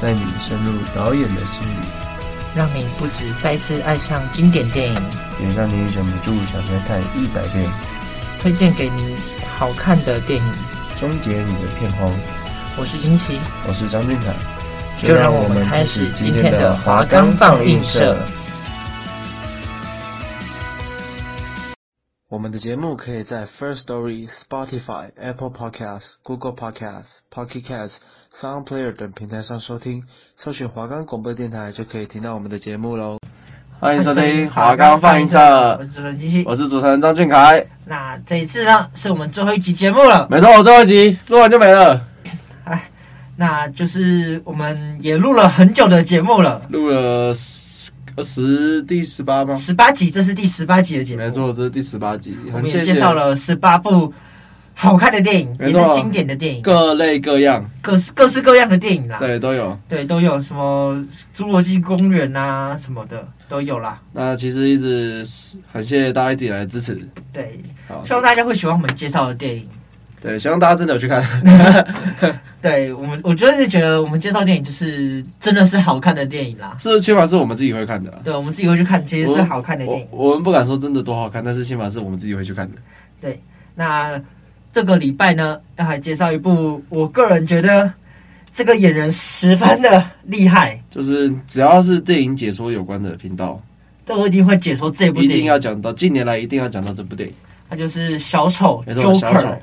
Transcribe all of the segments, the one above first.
带你深入导演的心里。让你不止再次爱上经典电影，也让你忍不住想再看一百遍。推荐给你好看的电影，终结你的片荒。我是金奇，我是张俊凯，就让我们开始今天的华冈放映社。我们的节目可以在 First Story、Spotify、Apple Podcasts、Google Podcasts、Pocket Casts、Sound Player 等平台上收听，搜寻华冈广播电台就可以听到我们的节目喽。欢迎收听华冈放映社，我是主持人金希，我是主持人张俊凯。那这一次呢，是我们最后一集节目了。没错，我最后一集录完就没了。哎，那就是我们也录了很久的节目了，录了。十第十八吗？十八集，这是第十八集的节目。没错，这是第十八集。我们也介绍了十八部好看的电影，也是经典的电影，各类各样，各式各式各样的电影啦。对，都有。对，都有什么《侏罗纪公园》啊什么的都有啦。那其实一直很谢谢大家一直以来的支持。对，希望大家会喜欢我们介绍的电影。对，希望大家真的有去看。对我们，我就是觉得我们介绍电影就是真的是好看的电影啦。是，起码是我们自己会看的。对，我们自己会去看，其实是好看的电影。我，我们不敢说真的多好看，但是起码是我们自己会去看的。对，那这个礼拜呢，要来介绍一部，我个人觉得这个演员十分的厉害。就是只要是电影解说有关的频道，都一定会解说这部电影。一定要讲到，近年来一定要讲到这部电影。它就是小丑，小丑。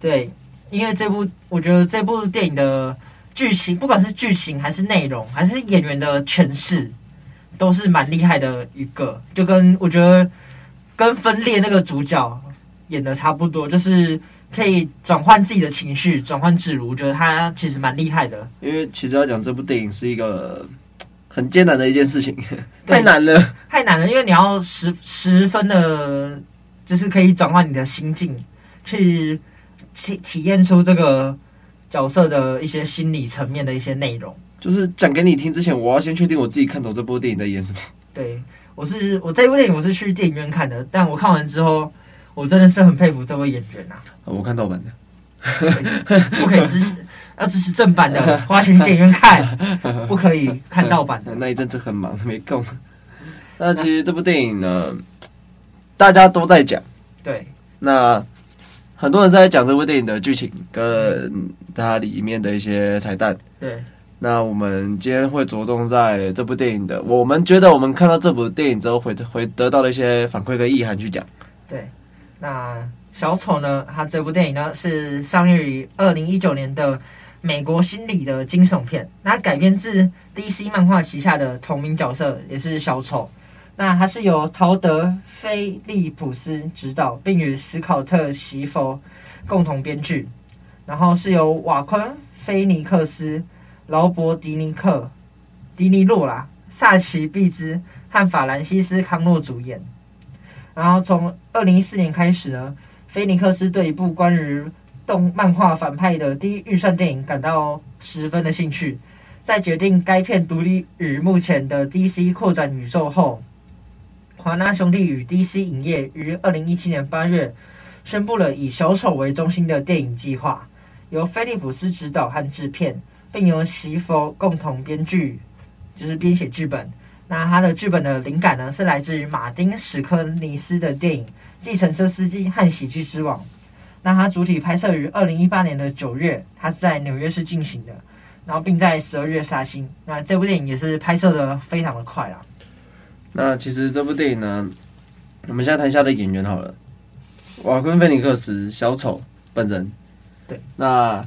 对，因为这部我觉得这部电影的剧情，不管是剧情还是内容，还是演员的诠释，都是蛮厉害的一个。就跟我觉得跟分裂那个主角演的差不多，就是可以转换自己的情绪，转换自如。我觉得他其实蛮厉害的。因为其实要讲这部电影是一个很艰难的一件事情，太难了，太难了。因为你要十十分的，就是可以转换你的心境去。体体验出这个角色的一些心理层面的一些内容，就是讲给你听之前，我要先确定我自己看懂这部电影在演什么。对，我是我这部电影我是去电影院看的，但我看完之后，我真的是很佩服这位演员啊！我看盗版的，不可以支持，要支持正版的，花钱去电影院看，不可以看盗版的。那一阵子很忙，没空。那其实这部电影呢，大家都在讲，对，那。很多人在讲这部电影的剧情跟它里面的一些彩蛋。对，那我们今天会着重在这部电影的，我们觉得我们看到这部电影之后会会得到的一些反馈跟意涵去讲。对，那小丑呢？它这部电影呢是上映于二零一九年的美国心理的惊悚片，那改编自 DC 漫画旗下的同名角色，也是小丑。那它是由陶德·菲利普斯执导，并与史考特·席佛共同编剧，然后是由瓦昆·菲尼克斯、劳勃·迪尼克、迪尼洛啦、萨奇·毕兹和法兰西斯·康诺主演。然后从二零一四年开始呢，菲尼克斯对一部关于动漫画反派的低预算电影感到十分的兴趣，在决定该片独立于目前的 DC 扩展宇宙后。华纳兄弟与 DC 影业于二零一七年八月宣布了以小丑为中心的电影计划，由菲利普斯执导和制片，并由席佛共同编剧，就是编写剧本。那他的剧本的灵感呢，是来自于马丁史科尼斯的电影《计程车司机》和《喜剧之王》。那他主体拍摄于二零一八年的九月，他是在纽约市进行的，然后并在十二月杀青。那这部电影也是拍摄的非常的快啦。那其实这部电影呢，我们现在谈一下的演员好了。瓦昆·菲尼克斯小丑本人，对。那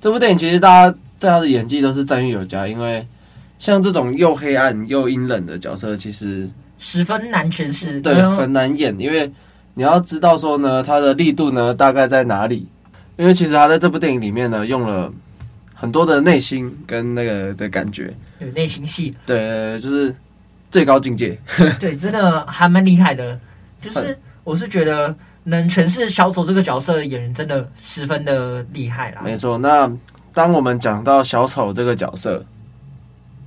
这部电影其实大家对他的演技都是赞誉有加，因为像这种又黑暗又阴冷的角色，其实十分难诠释，对，很难演。因为你要知道说呢，他的力度呢大概在哪里？因为其实他在这部电影里面呢用了很多的内心跟那个的感觉，有内心戏，对，就是最高境界。对，真的还蛮厉害的。就是我是觉得能诠释小丑这个角色的演员，真的十分的厉害啦。没错，那当我们讲到小丑这个角色，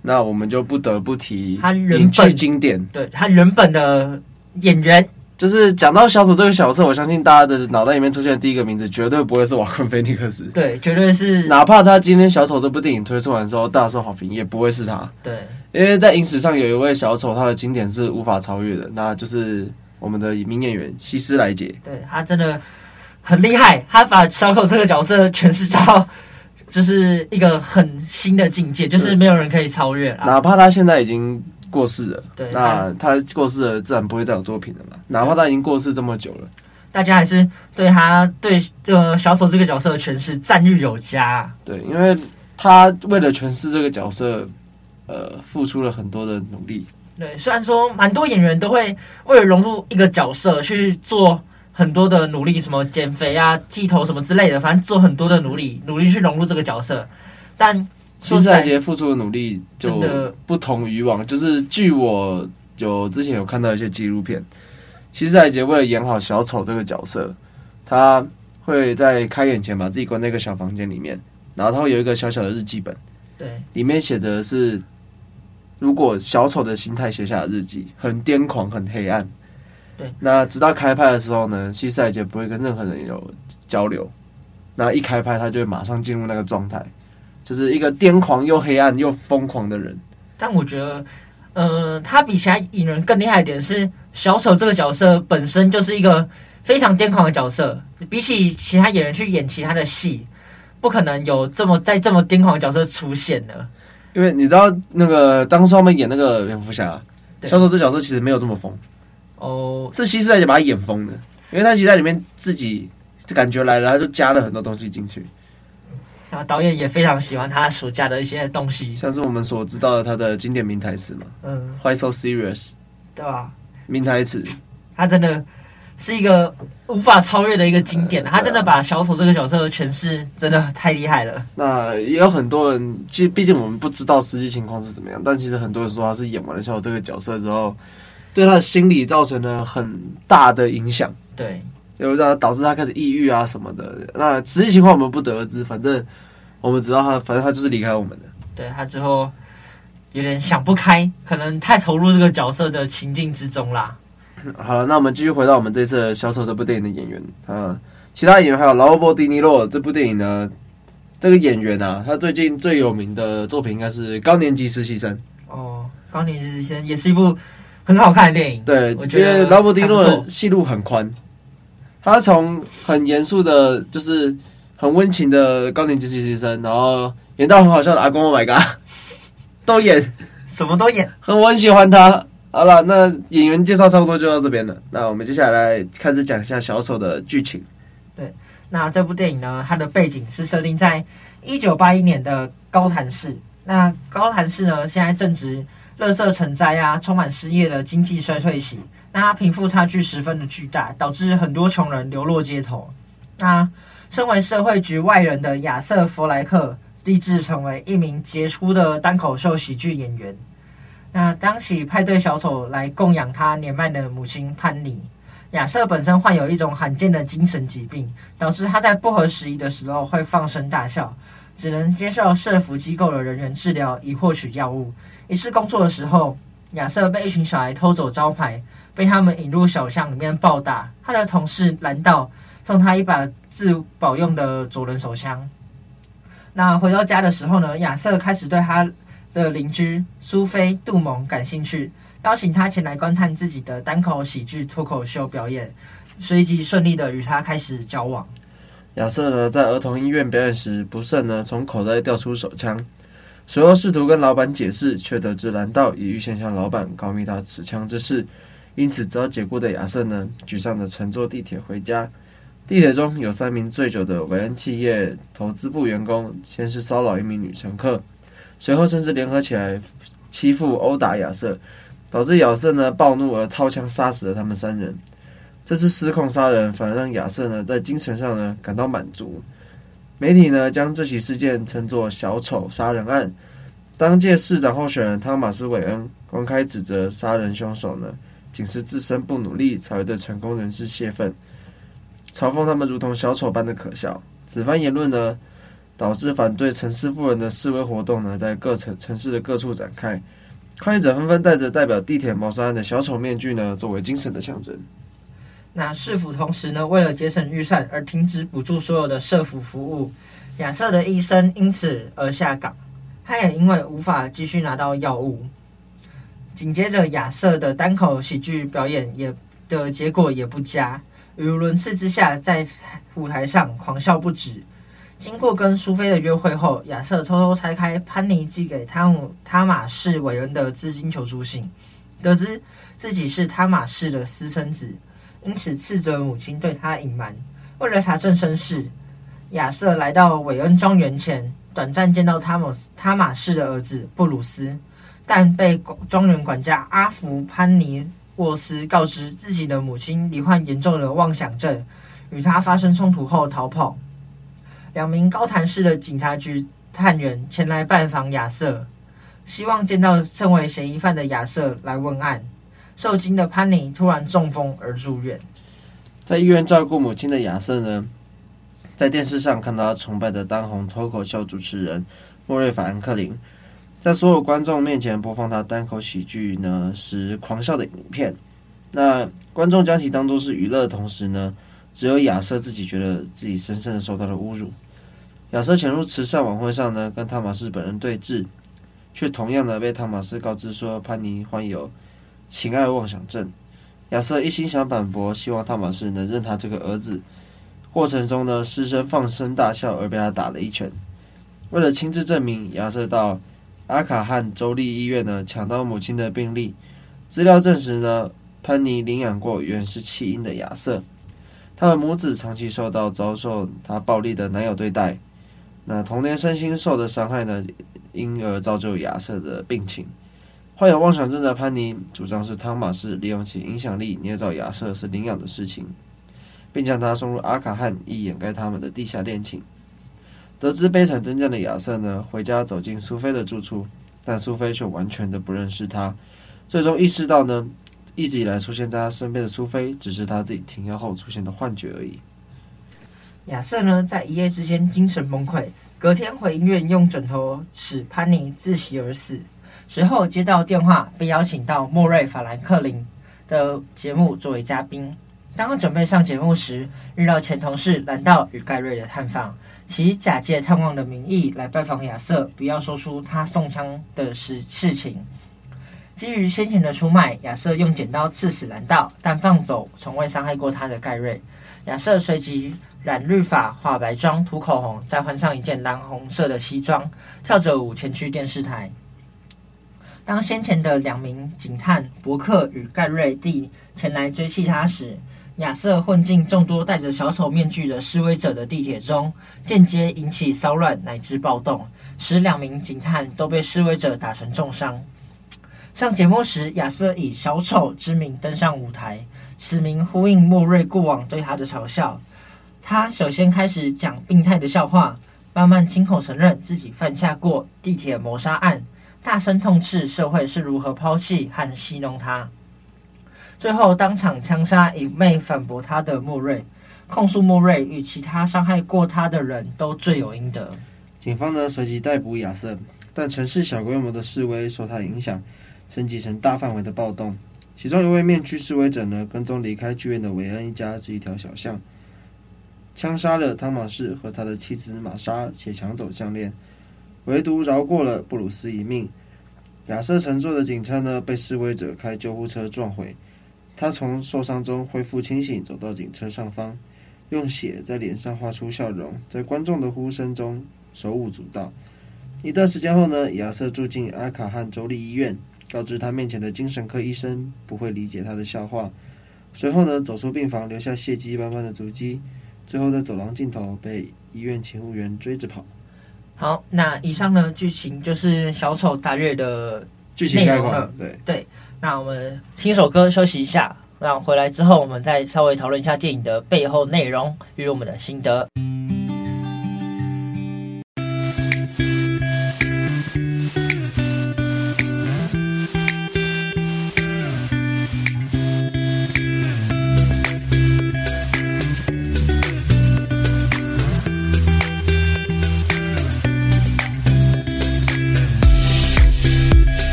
那我们就不得不提他原剧经典，对他原本的演员。就是讲到小丑这个角色，我相信大家的脑袋里面出现的第一个名字，绝对不会是瓦昆菲尼克斯。对，绝对是。哪怕他今天小丑这部电影推出完之后大受好评，也不会是他。对，因为在影史上有一位小丑，他的经典是无法超越的，那就是我们的名演员希斯莱杰。对，他真的很厉害，他把小丑这个角色诠释到就是一个很新的境界，就是没有人可以超越。哪怕他现在已经。过世了，对，那他过世了，自然不会再有作品了嘛。哪怕他已经过世这么久了，大家还是对他对这个小丑这个角色的诠释赞誉有加。对，因为他为了诠释这个角色，呃，付出了很多的努力。对，虽然说蛮多演员都会为了融入一个角色去做很多的努力，什么减肥啊、剃头什么之类的，反正做很多的努力，努力去融入这个角色，但。希斯莱杰付出的努力就不同以往，就是据我有之前有看到一些纪录片，希斯莱杰为了演好小丑这个角色，他会在开演前把自己关在一个小房间里面，然后他会有一个小小的日记本，对，里面写的是如果小丑的心态写下的日记，很癫狂，很黑暗，对。那直到开拍的时候呢，希斯莱杰不会跟任何人有交流，那一开拍他就会马上进入那个状态。就是一个癫狂又黑暗又疯狂的人，但我觉得，呃，他比其他影人更厉害一点是小丑这个角色本身就是一个非常癫狂的角色，比起其他演员去演其他的戏，不可能有这么在这么癫狂的角色出现的。因为你知道，那个当初他们演那个蝙蝠侠，小丑这角色其实没有这么疯。哦，是希斯莱杰把他演疯的，因为他其实在里面自己感觉来了，他就加了很多东西进去。导演也非常喜欢他暑假的一些东西，像是我们所知道的他的经典名台词嘛，嗯，Why so serious，对吧？名台词，他真的是一个无法超越的一个经典，他真的把小丑这个角色的诠释真的太厉害了。那也有很多人，其实毕竟我们不知道实际情况是怎么样，但其实很多人说他是演完了小丑这个角色之后，对他的心理造成了很大的影响。对。有让导致他开始抑郁啊什么的，那实际情况我们不得而知。反正我们知道他，反正他就是离开我们的。对，他之后有点想不开，可能太投入这个角色的情境之中啦。好了，那我们继续回到我们这次小丑这部电影的演员啊，其他演员还有劳勃·迪尼洛。这部电影呢，这个演员啊，他最近最有名的作品应该是《高年级实习生》。哦，《高年级实习生》也是一部很好看的电影。对，我觉得劳勃·迪尼洛的戏路很宽。他从很严肃的，就是很温情的高年级实习生，然后演到很好笑的阿公，Oh my god，都演，什么都演，很我很喜欢他。好了，那演员介绍差不多就到这边了。那我们接下来开始讲一下小丑的剧情。对，那这部电影呢，它的背景是设定在一九八一年的高谭市。那高谭市呢，现在正值垃圾成灾啊，充满失业的经济衰退期。那他贫富差距十分的巨大，导致很多穷人流落街头。那身为社会局外人的亚瑟·弗莱克立志成为一名杰出的单口秀喜剧演员。那当起派对小丑来供养他年迈的母亲潘妮。亚瑟本身患有一种罕见的精神疾病，导致他在不合时宜的时候会放声大笑，只能接受社福机构的人员治疗以获取药物。一次工作的时候，亚瑟被一群小孩偷走招牌。被他们引入小巷里面暴打，他的同事拦道送他一把自保用的左轮手枪。那回到家的时候呢，亚瑟开始对他的邻居苏菲·杜蒙感兴趣，邀请他前来观看自己的单口喜剧脱口秀表演，随即顺利的与他开始交往。亚瑟呢，在儿童医院表演时，不慎呢从口袋掉出手枪，随后试图跟老板解释，却得知蓝道已预先向老板告密他持枪之事。因此，遭解雇的亚瑟呢，沮丧的乘坐地铁回家。地铁中有三名醉酒的韦恩企业投资部员工，先是骚扰一名女乘客，随后甚至联合起来欺负、殴打亚瑟，导致亚瑟呢暴怒而掏枪杀死了他们三人。这次失控杀人，反而让亚瑟呢在精神上呢感到满足。媒体呢将这起事件称作“小丑杀人案”。当届市长候选人汤马斯·韦恩公开指责杀人凶手呢，仅是自身不努力才会对成功人士泄愤，嘲讽他们如同小丑般的可笑。此番言论呢，导致反对陈氏夫人的示威活动呢，在各城城市的各处展开，抗议者纷纷戴着代表地铁谋杀案的小丑面具呢，作为精神的象征。那市府同时呢，为了节省预算而停止补助所有的社福服务，亚瑟的医生因此而下岗，他也因为无法继续拿到药物。紧接着，亚瑟的单口喜剧表演也的结果也不佳，语无伦次之下，在舞台上狂笑不止。经过跟苏菲的约会后，亚瑟偷偷拆开潘妮寄给汤姆汤马士韦恩的资金求助信，得知自己是汤马士的私生子。因此，斥责母亲对他隐瞒。为了查证身世，亚瑟来到韦恩庄园前，短暂见到汤姆斯汤马士的儿子布鲁斯，但被庄园管家阿福潘尼沃斯告知自己的母亲罹患严重的妄想症，与他发生冲突后逃跑。两名高谭市的警察局探员前来拜访亚瑟，希望见到称为嫌疑犯的亚瑟来问案。受惊的潘妮突然中风而住院，在医院照顾母亲的亚瑟呢，在电视上看到他崇拜的当红脱口秀主持人莫瑞·法兰克林，在所有观众面前播放他单口喜剧呢时狂笑的影片。那观众将其当作是娱乐同时呢，只有亚瑟自己觉得自己深深的受到了侮辱。亚瑟潜入慈善晚会上呢，跟汤马斯本人对峙，却同样的被汤马斯告知说潘妮患有。情爱妄想症，亚瑟一心想反驳，希望汤马士能认他这个儿子。过程中呢，师生放声大笑，而被他打了一拳。为了亲自证明，亚瑟到阿卡汉州立医院呢，抢到母亲的病历。资料证实呢，潘妮领养过原是弃婴的亚瑟。他们母子长期受到遭受他暴力的男友对待，那童年身心受的伤害呢，因而造就亚瑟的病情。患有妄想症的潘妮主张是汤马士利用其影响力捏造亚瑟是领养的事情，并将他送入阿卡汉以掩盖他们的地下恋情。得知悲惨真相的亚瑟呢，回家走进苏菲的住处，但苏菲却完全的不认识他。最终意识到呢，一直以来出现在他身边的苏菲，只是他自己停药后出现的幻觉而已。亚瑟呢，在一夜之间精神崩溃，隔天回医院用枕头使潘妮窒息而死。随后接到电话，被邀请到莫瑞·法兰克林的节目作为嘉宾。当他准备上节目时，遇到前同事兰道与盖瑞的探访，其假借探望的名义来拜访亚瑟，不要说出他送枪的事事情。基于先前的出卖，亚瑟用剪刀刺死兰道，但放走从未伤害过他的盖瑞。亚瑟随即染绿发、化白妆、涂口红，再换上一件蓝红色的西装，跳着舞前去电视台。当先前的两名警探伯克与盖瑞蒂前来追缉他时，亚瑟混进众多戴着小丑面具的示威者的地铁中，间接引起骚乱乃至暴动，使两名警探都被示威者打成重伤。上节目时，亚瑟以小丑之名登上舞台，此名呼应莫瑞过往对他的嘲笑。他首先开始讲病态的笑话，慢慢亲口承认自己犯下过地铁谋杀案。大声痛斥社会是如何抛弃和戏弄他，最后当场枪杀一妹反驳他的莫瑞，控诉莫瑞与其他伤害过他的人都罪有应得。警方呢随即逮捕亚瑟，但城市小规模的示威受他影响，升级成大范围的暴动。其中一位面具示威者呢跟踪离开剧院的韦恩一家至一条小巷，枪杀了汤马士和他的妻子玛莎，且抢走项链。唯独饶过了布鲁斯一命。亚瑟乘坐的警车呢，被示威者开救护车撞毁。他从受伤中恢复清醒，走到警车上方，用血在脸上画出笑容，在观众的呼声中手舞足蹈。一段时间后呢，亚瑟住进阿卡汉州立医院，告知他面前的精神科医生不会理解他的笑话。随后呢，走出病房，留下血迹斑斑的足迹。最后在走廊尽头被医院勤务员追着跑。好，那以上呢剧情就是小丑大略的剧情内容了。对对，那我们听首歌休息一下，那回来之后我们再稍微讨论一下电影的背后内容与我们的心得。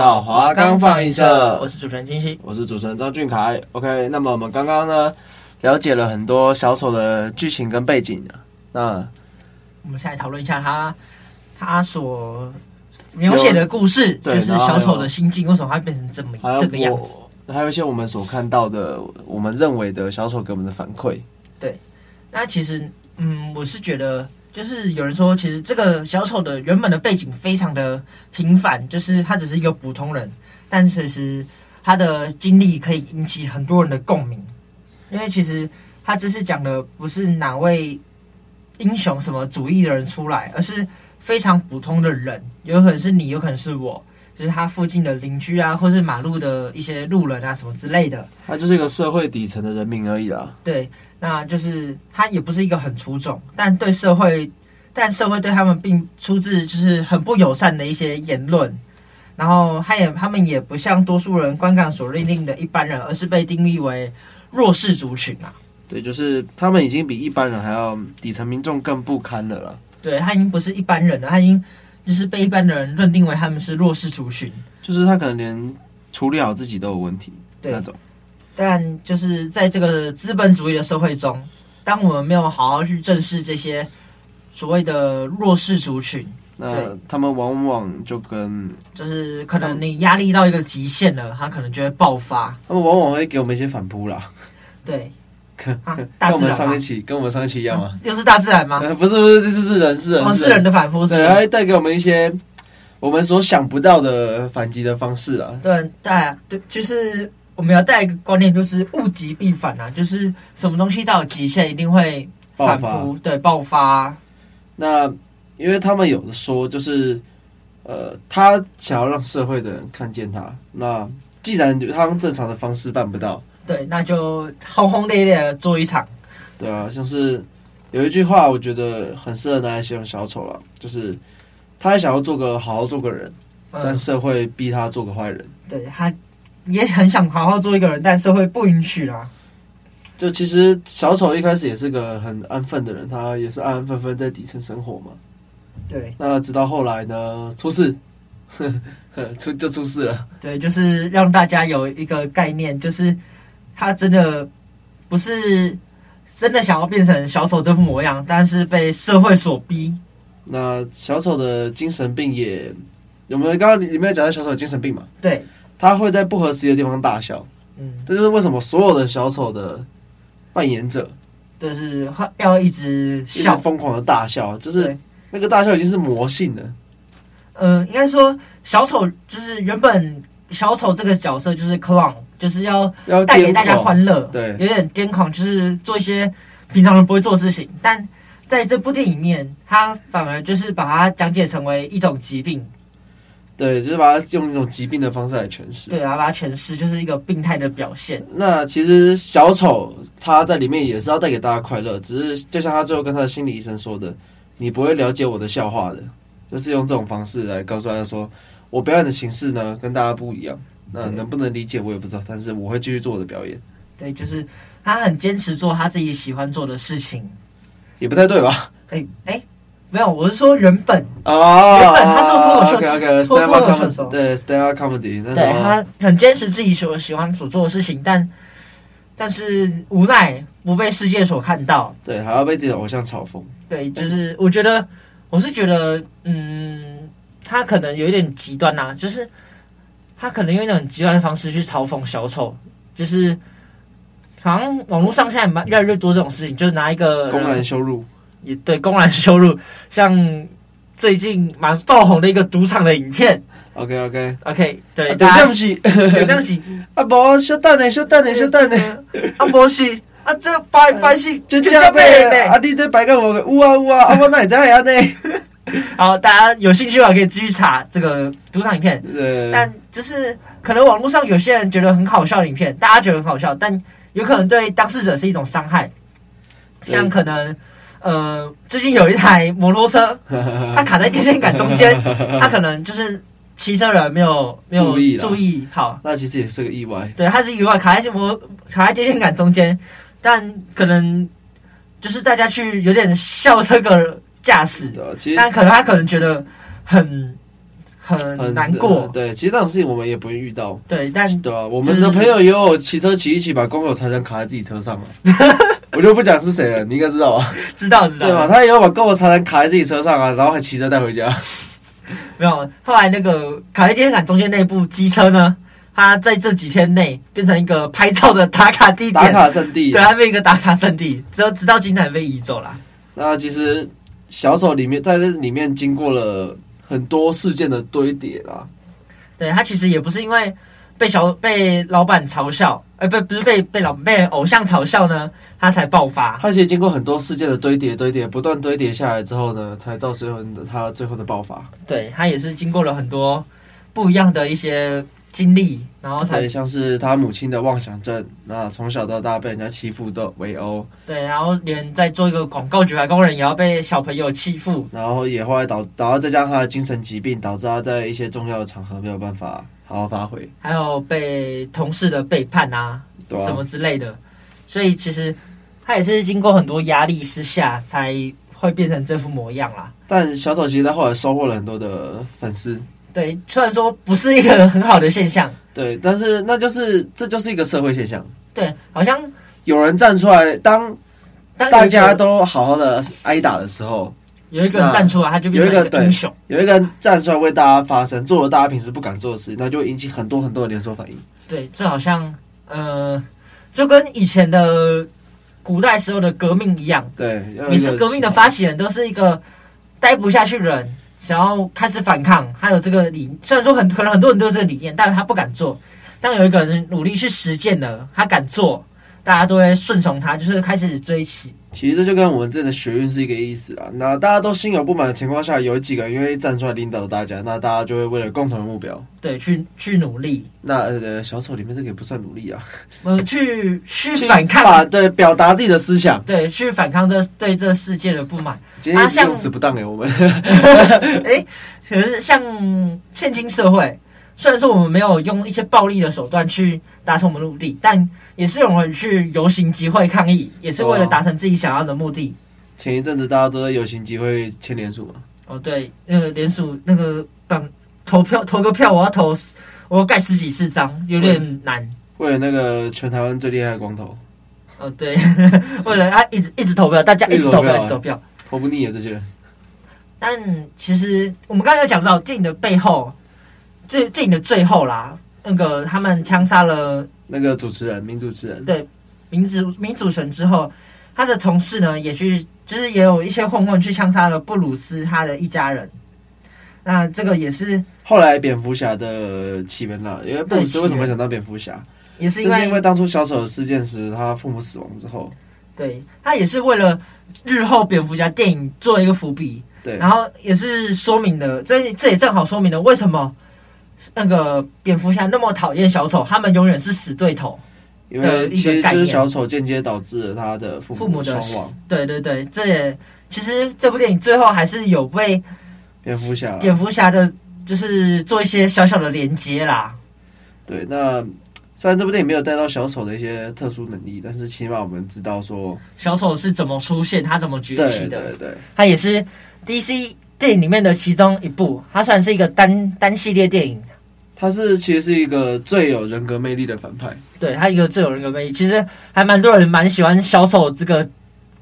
到华冈放映社，我是主持人金熙，我是主持人张俊凯。OK，那么我们刚刚呢了解了很多小丑的剧情跟背景，那我们现在讨论一下他他所描写的故事，就是小丑的心境为什么会变成这么这个样子，还有一些我们所看到的，我们认为的小丑给我们的反馈。对，那其实嗯，我是觉得。就是有人说，其实这个小丑的原本的背景非常的平凡，就是他只是一个普通人，但其实他的经历可以引起很多人的共鸣，因为其实他只是讲的不是哪位英雄什么主义的人出来，而是非常普通的人，有可能是你，有可能是我，就是他附近的邻居啊，或是马路的一些路人啊，什么之类的，他就是一个社会底层的人民而已啦。对。那就是他也不是一个很出众，但对社会，但社会对他们并出自就是很不友善的一些言论，然后他也他们也不像多数人观感所认定的一般人，而是被定义为弱势族群啊。对，就是他们已经比一般人还要底层民众更不堪了啦。对，他已经不是一般人了，他已经就是被一般的人认定为他们是弱势族群，就是他可能连处理好自己都有问题对那种。但就是在这个资本主义的社会中，当我们没有好好去正视这些所谓的弱势族群，那他们往往就跟就是可能你压力到一个极限了，他可能就会爆发。他们往往会给我们一些反扑啦。对，跟、我们上一期跟我们上一期一样吗？啊、又是大自然吗？不是不是，这是人是人，哦、是人的反扑，对，还会带给我们一些我们所想不到的反击的方式啊。对带对，就是。我们要带一个观念，就是物极必反啊，就是什么东西到了极限一定会反扑，对，爆发。那因为他们有的说，就是呃，他想要让社会的人看见他。那既然他用正常的方式办不到，对，那就轰轰烈烈的做一场。对啊，像是有一句话，我觉得很适合拿来形容小丑了，就是他还想要做个好好做个人，嗯，但社会逼他做个坏人。对他。也很想好好做一个人，但社会不允许啦。就其实小丑一开始也是个很安分的人，他也是安安分分在底层生活嘛。对。那直到后来呢，出事，出就出事了。对，就是让大家有一个概念，就是他真的不是真的想要变成小丑这副模样，但是被社会所逼。那小丑的精神病也有没有？刚刚你没有讲到小丑的精神病嘛？对。他会在不合适的地方大笑，嗯，这就是为什么所有的小丑的扮演者，就是要一直笑，疯狂的大笑，就是那个大笑已经是魔性了。嗯，应该说小丑就是原本小丑这个角色就是 clown，就是要要带给大家欢乐，对，有点癫狂，就是做一些平常人不会做的事情。但在这部电影里面，他反而就是把它讲解成为一种疾病。对，就是把它用一种疾病的方式来诠释。对啊，把它诠释就是一个病态的表现。那其实小丑他在里面也是要带给大家快乐，只是就像他最后跟他的心理医生说的：“你不会了解我的笑话的。”就是用这种方式来告诉大家说：“我表演的形式呢，跟大家不一样。那能不能理解我也不知道，但是我会继续做我的表演。”对，就是他很坚持做他自己喜欢做的事情，也不太对吧？哎哎。没有，我是说原本哦，原本他做脱口秀脱口秀的时候，对，stand up comedy，对他很坚持自己所喜欢所做的事情，但但是无奈不被世界所看到，对，还要被自己的偶像嘲讽，对，就是我觉得我是觉得，嗯，他可能有一点极端呐、啊，就是他可能用一种极端的方式去嘲讽小丑，就是好像网络上现在蛮越来越多这种事情，就是拿一个公然羞辱。也对，公然羞辱，像最近蛮爆红的一个赌场的影片。OK OK OK，对，对不起，对 不起，啊不，稍等呢，稍等呢，稍等呢，啊不是，啊这摆摆是就这样呗，啊你这白干我，呜啊呜啊，啊我哪会知样呢？好，大家有兴趣的话可以继续查这个赌场影片。对，但就是可能网络上有些人觉得很好笑的影片，大家觉得很好笑，但有可能对当事者是一种伤害，像可能。呃，最近有一台摩托车，它卡在电线杆中间，它可能就是骑车人没有没有注意，注意好，那其实也是个意外。对，它是意外，卡在摩卡在电线杆中间，但可能就是大家去有点笑这个驾驶，的，其实但可能他可能觉得很很难过。对，其实那种事情我们也不会遇到。对，但对啊，我们的朋友也有骑车骑一骑，把公有财产卡在自己车上了。我就不讲是谁了，你应该知道吧？知道知道。对吧？他也有把公有财产卡在自己车上啊，然后还骑车带回家。没有，后来那个卡在电线杆中间那部机车呢？它在这几天内变成一个拍照的打卡地点，打卡圣地。对，它变一个打卡圣地，只有直到今天被移走了。那其实小丑里面在这里面经过了很多事件的堆叠啦。对，他其实也不是因为被小被老板嘲笑，哎、欸，不不是被被老被偶像嘲笑呢，他才爆发。他其实经过很多事件的堆叠、堆叠，不断堆叠下来之后呢，才造成他最后的爆发。对，他也是经过了很多不一样的一些。经历，然后才像是他母亲的妄想症，那从小到大被人家欺负的围殴，对，然后连在做一个广告举牌工人也要被小朋友欺负，然后也后来导，然后再加上他的精神疾病，导致他在一些重要的场合没有办法好好发挥，还有被同事的背叛啊，啊。什么之类的，所以其实他也是经过很多压力之下才会变成这副模样啦。但小丑其实他后来收获了很多的粉丝。对，虽然说不是一个很好的现象，对，但是那就是这就是一个社会现象。对，好像有人站出来，当大家都好好的挨打的时候，有一个人站出来，他就变成一个英雄。有一个人站出来为大家发声，做了大家平时不敢做的事，那就会引起很多很多的连锁反应。对，这好像呃，就跟以前的古代时候的革命一样。对，每次革命的发起人都是一个待不下去的人。想要开始反抗，他有这个理，虽然说很可能很多人都有这个理念，但是他不敢做。但有一个人努力去实践了，他敢做，大家都会顺从他，就是开始追起。其实这就跟我们这的学运是一个意思啊。那大家都心有不满的情况下，有几个人愿意站出来领导大家，那大家就会为了共同的目标，对，去去努力。那呃，小丑里面这个也不算努力啊，呃，去去反抗，对，表达自己的思想，对，去反抗这对这世界的不满。今天用词不当给我们。哎，可是像现今社会。虽然说我们没有用一些暴力的手段去达成我们的目的，但也是有人去游行集会抗议，也是为了达成自己想要的目的。前一阵子大家都在游行集会签联署嘛？哦，对，那个联署那个党投票投个票，我要投，我要盖十几次章，有点难。为了那个全台湾最厉害的光头。哦，对，为了他一直一直投票，大家一直投票，一直投票，投不腻啊这些人。但其实我们刚才有讲到电影的背后。这电影的最后啦，那个他们枪杀了那个主持人，名主持人。对，名主名主持人之后，他的同事呢也去，就是也有一些混混去枪杀了布鲁斯他的一家人。那这个也是后来蝙蝠侠的起源了，因为布鲁斯为什么会想当蝙蝠侠？也是因为是因为当初小丑的事件时，他父母死亡之后，对，他也是为了日后蝙蝠侠电影做一个伏笔。对，然后也是说明了，这这也正好说明了为什么。那个蝙蝠侠那么讨厌小丑，他们永远是死对头。因为其实就是小丑间接导致了他的父母双亡。对对对，这也其实这部电影最后还是有被蝙蝠侠蝙蝠侠的，就是做一些小小的连接啦。对，那虽然这部电影没有带到小丑的一些特殊能力，但是起码我们知道说小丑是怎么出现，他怎么崛起的。对对对，他也是 DC 电影里面的其中一部，它算是一个单单系列电影。它是其实是一个最有人格魅力的反派，对，他一个最有人格魅力，其实还蛮多人蛮喜欢小丑这个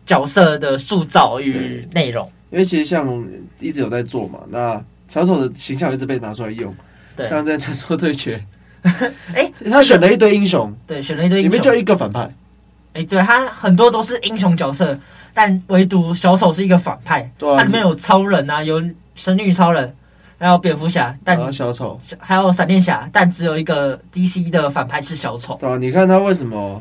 角色的塑造与内容。因为其实像一直有在做嘛，那小丑的形象一直被拿出来用，对，像在传说对决，哎，他选了一堆英雄，对，选了一堆英雄，里面就一个反派，哎，对他很多都是英雄角色，但唯独小丑是一个反派，对啊，他里面有超人啊，有神女超人。还有蝙蝠侠，但小丑，还有闪电侠，但只有一个 DC 的反派是小丑。对啊，你看他为什么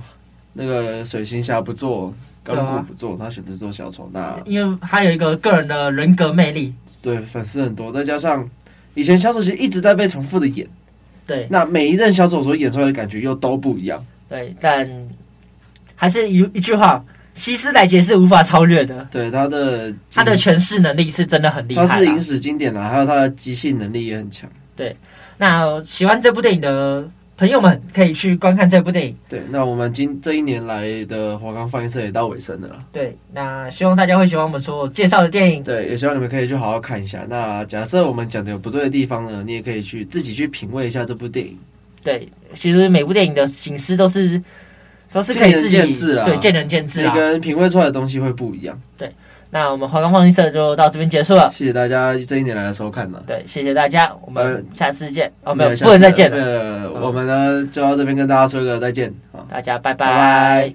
那个水行侠不做，钢骨不做，他选择做小丑？那因为他有一个个人的人格魅力，对，粉丝很多，再加上以前小丑其实一直在被重复的演，对，那每一任小丑所演出来的感觉又都不一样，对，但还是一一句话。西斯莱杰是无法超越的，对他的他的诠释能力是真的很厉害，他是影史经典啦，还有他的即兴能力也很强。对，那喜欢这部电影的朋友们可以去观看这部电影。对，那我们今这一年来的华冈放映社也到尾声了。对，那希望大家会喜欢我们所介绍的电影。对，也希望你们可以去好好看一下。那假设我们讲的有不对的地方呢，你也可以去自己去品味一下这部电影。对，其实每部电影的形式都是都是可以自己见仁见智啦，对，见仁见智啦，每个人品味出来的东西会不一样。对。那我们华冈放映社就到这边结束了，谢谢大家这一年来的收看了。对，谢谢大家，我们下次见。呃、哦，没有，不能再见了。呃，我们呢就到这边跟大家说一个再见，好，大家拜拜。拜拜。